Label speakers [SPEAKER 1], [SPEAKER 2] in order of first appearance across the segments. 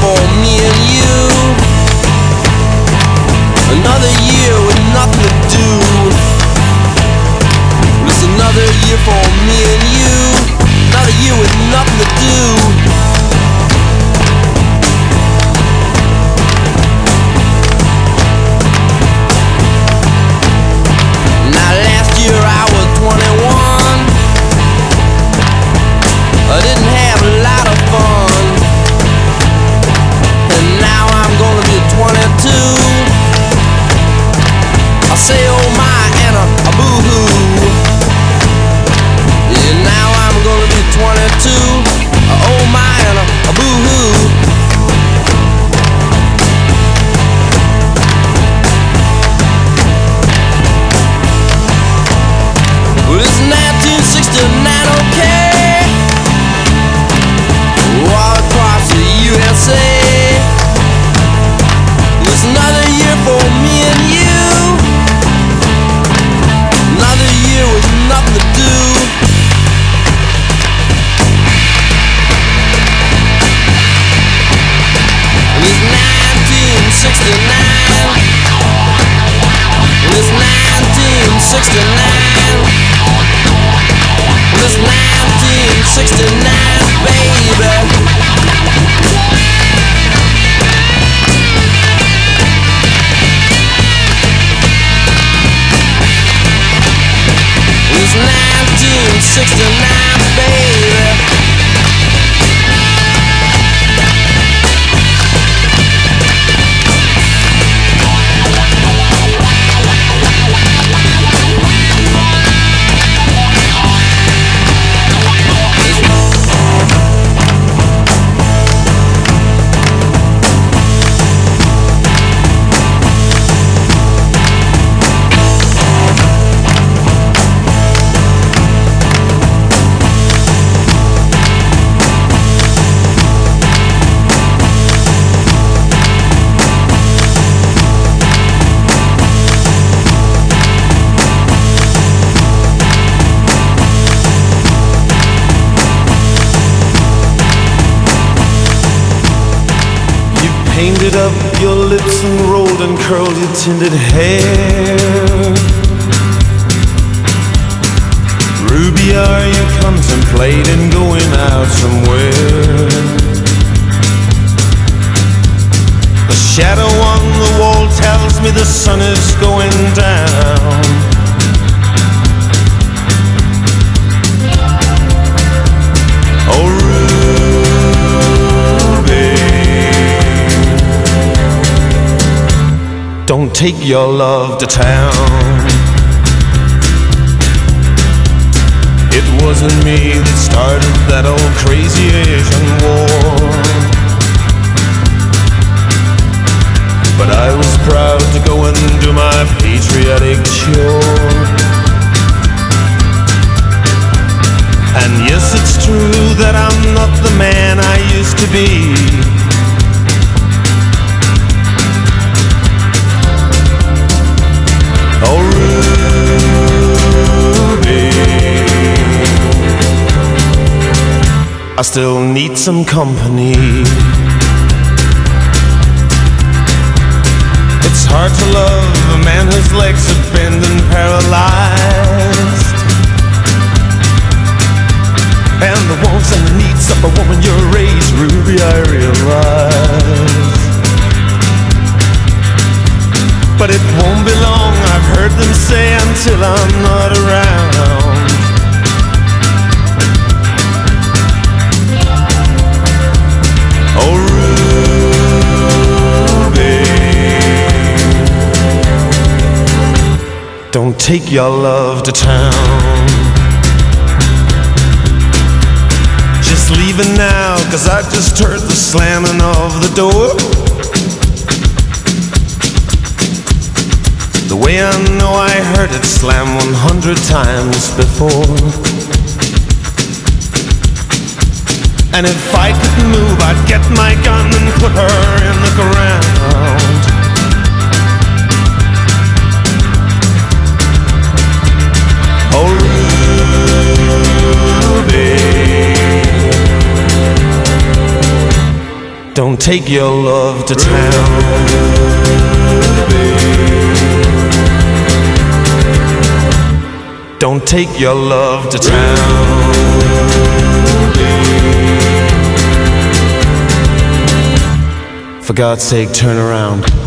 [SPEAKER 1] for me and you. Another year with nothing to do. It's another year for me and you.
[SPEAKER 2] Tinted hair. Ruby, are you contemplating your love to town. It wasn't me that started that old crazy Asian war. But I was proud to go and do my patriotic chore. And yes, it's true that I'm not the man I used to be. I still need some company. It's hard to love a man whose legs are bent and paralyzed. And the wants and the needs of a woman your age, Ruby, I realize. But it won't be long, I've heard them say until I'm not around. Don't take your love to town. Just leave it now, cause I just heard the slamming of the door. The way I know I heard it slam 100 times before. And if I could move, I'd get my gun and put her in the ground. Don't take your love to town. Don't take your love to town. For God's sake, turn around.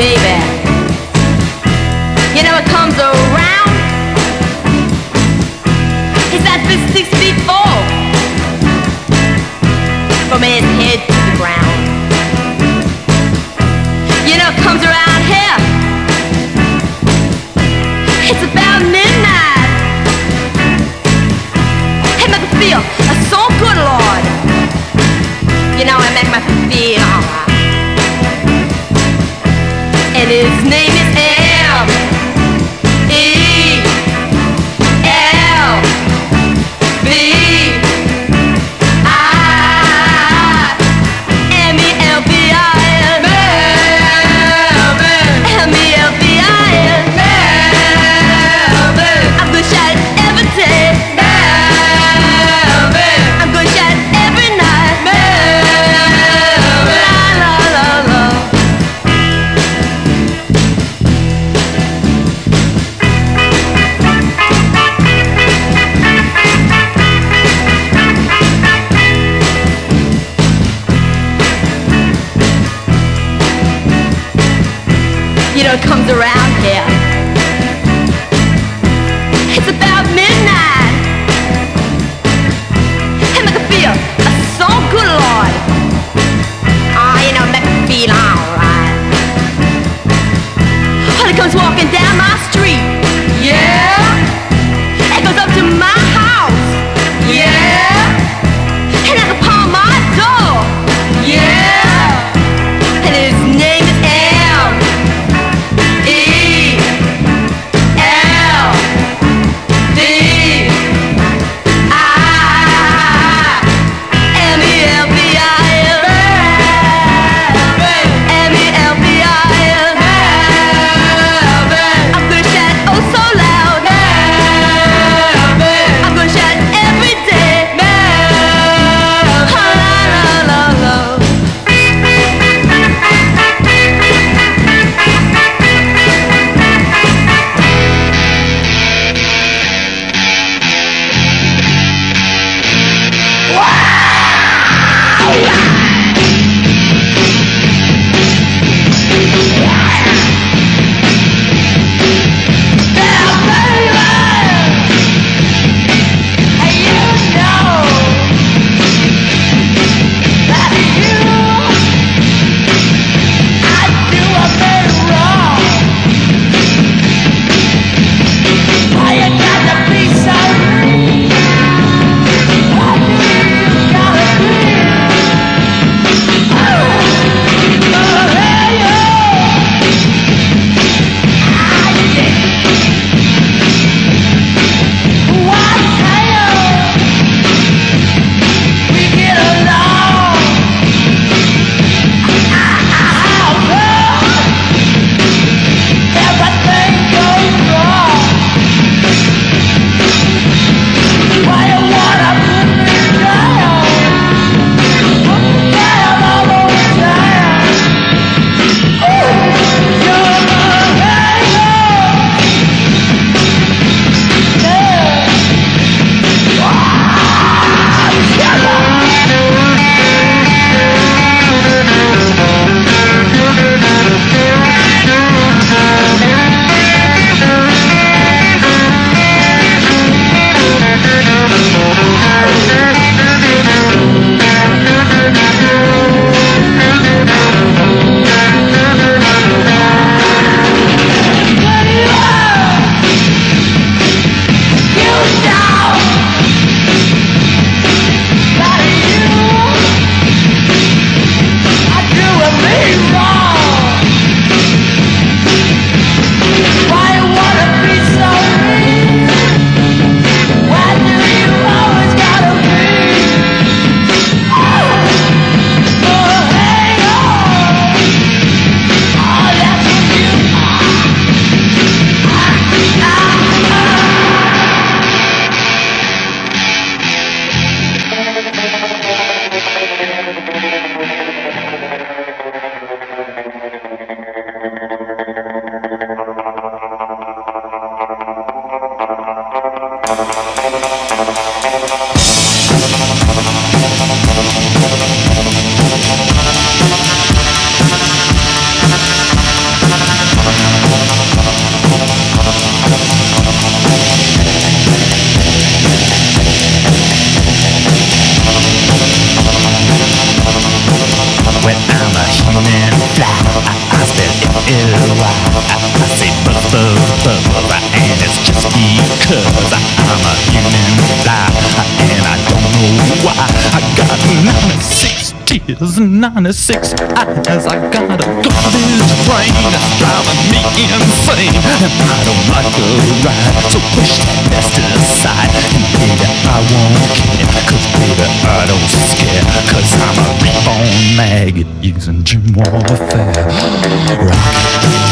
[SPEAKER 3] baby. Maggot using gym warfare. Rock.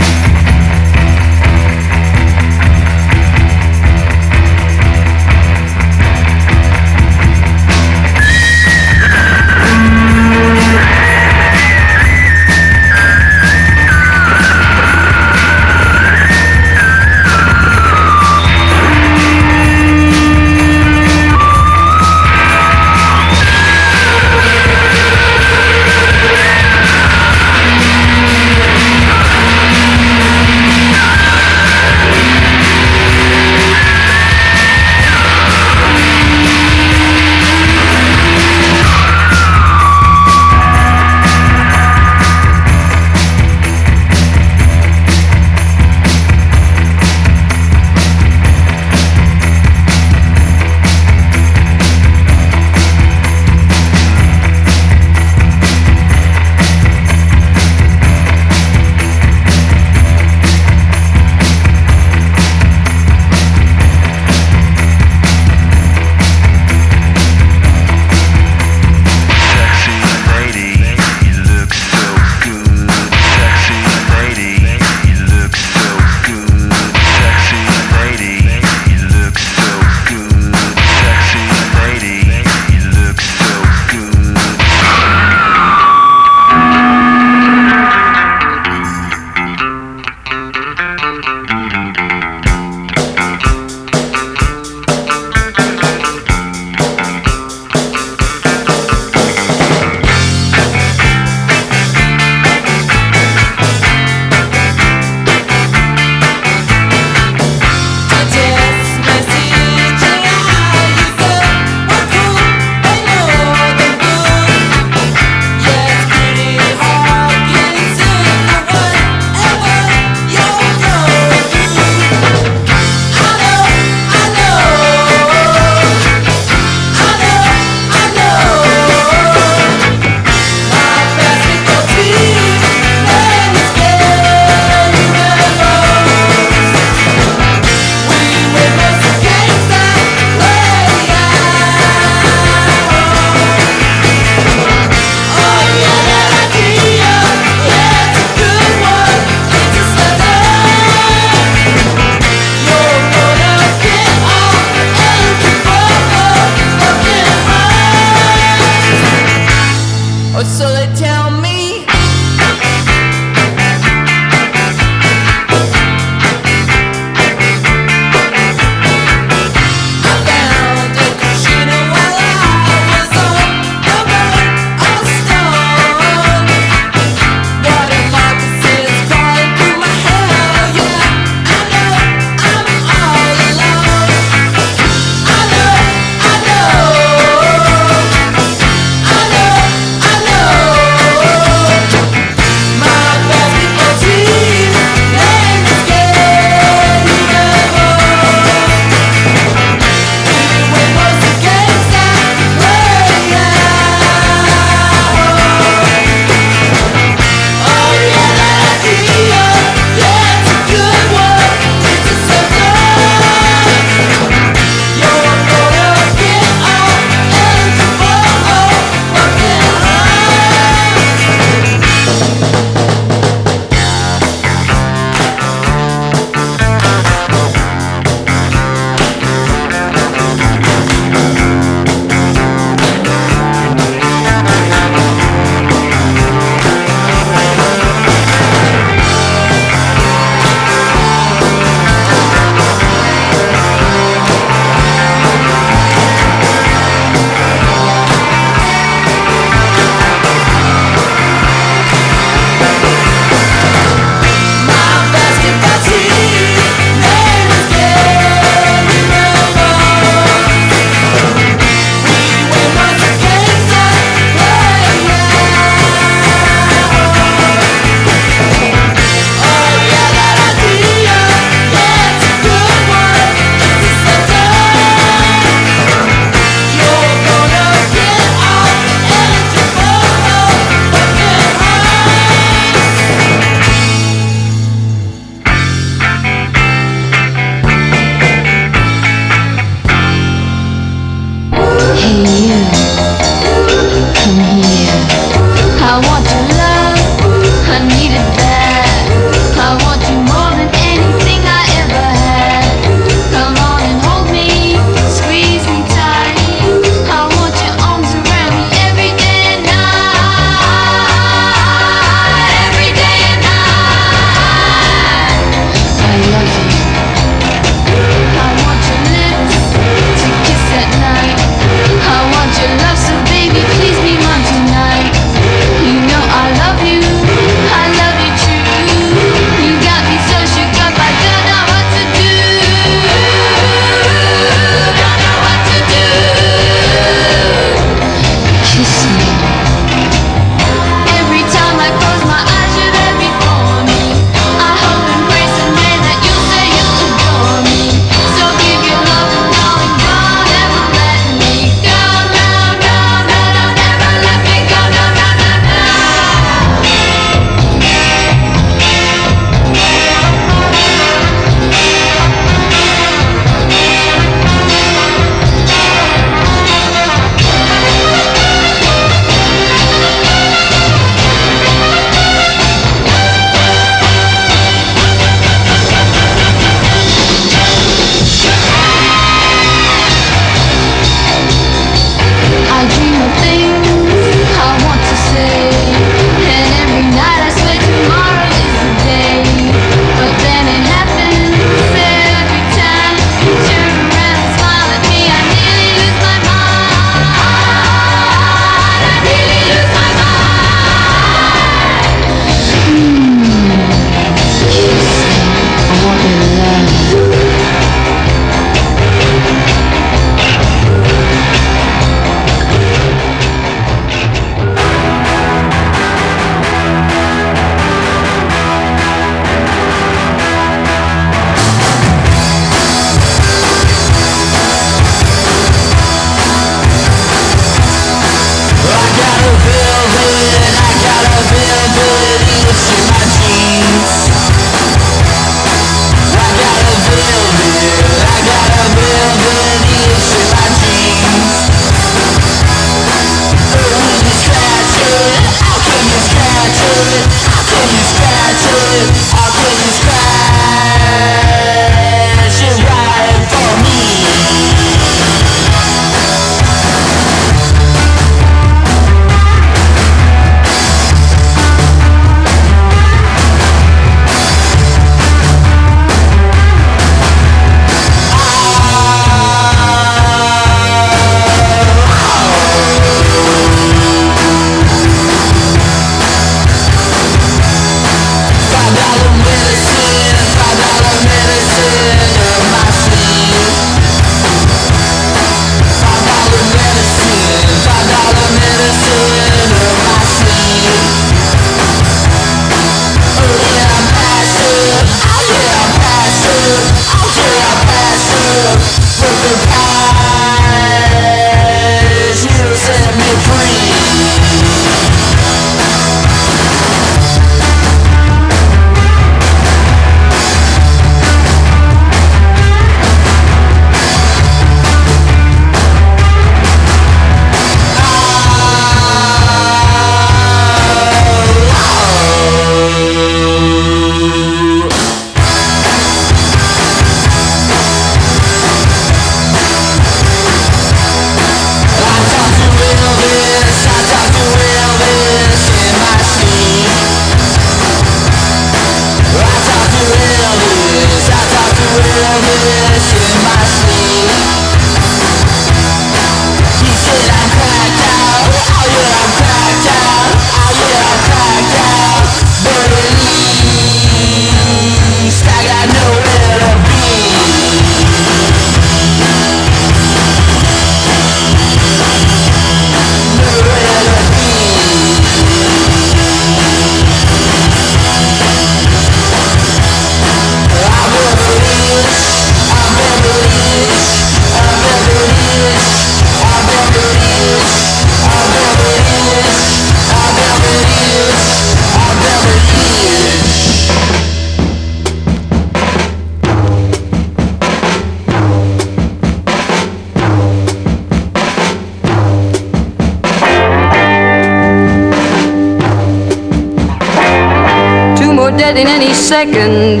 [SPEAKER 4] second.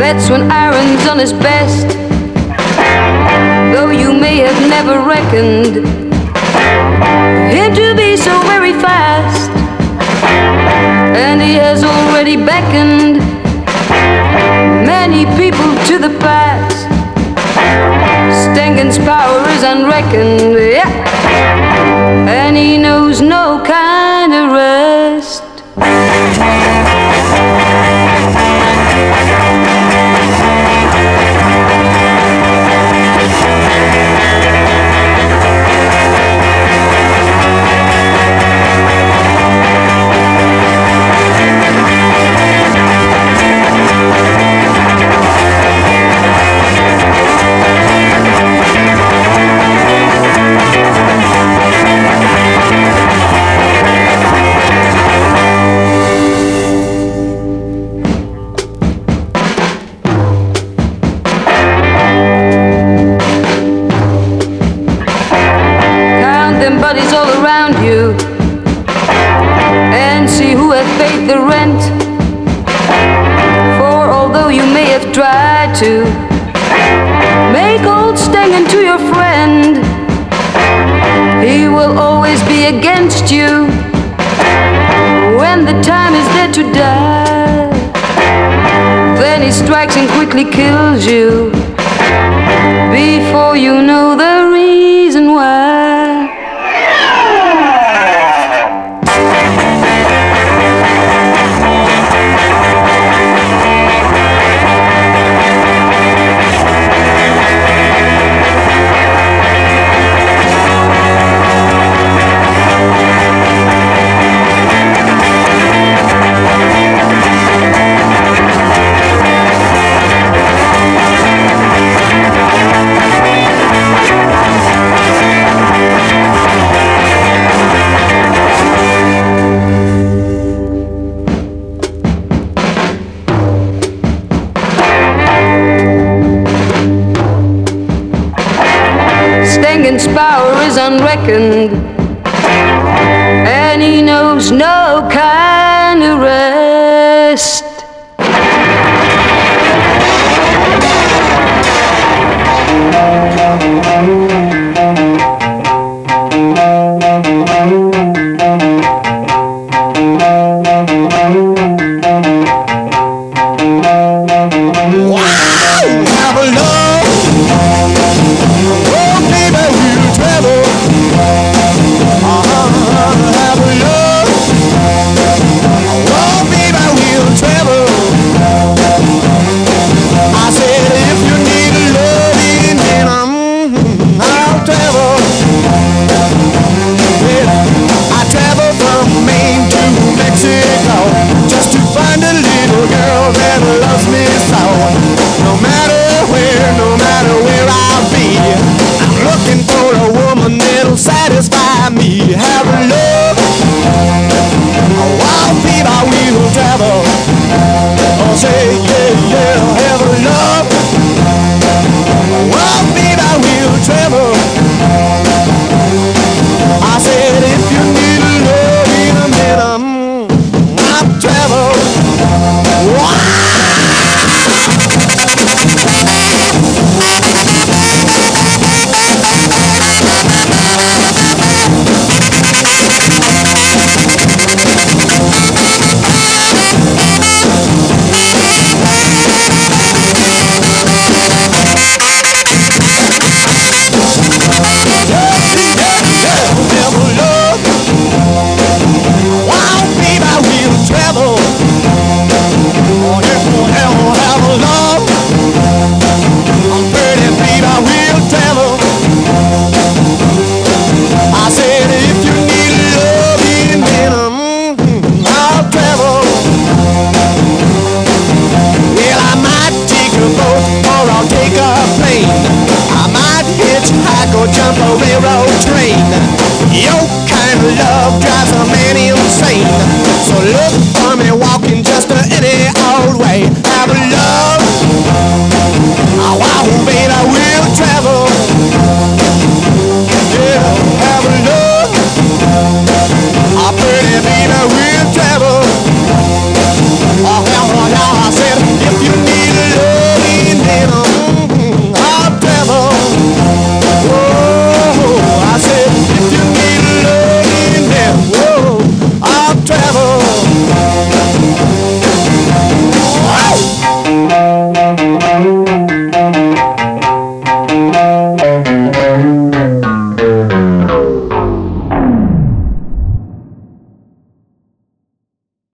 [SPEAKER 4] That's when Aaron's on his best. Though you may have never reckoned him to be so very fast. And he has already beckoned many people to the past. Stengun's power is unreckoned, yeah. killed you.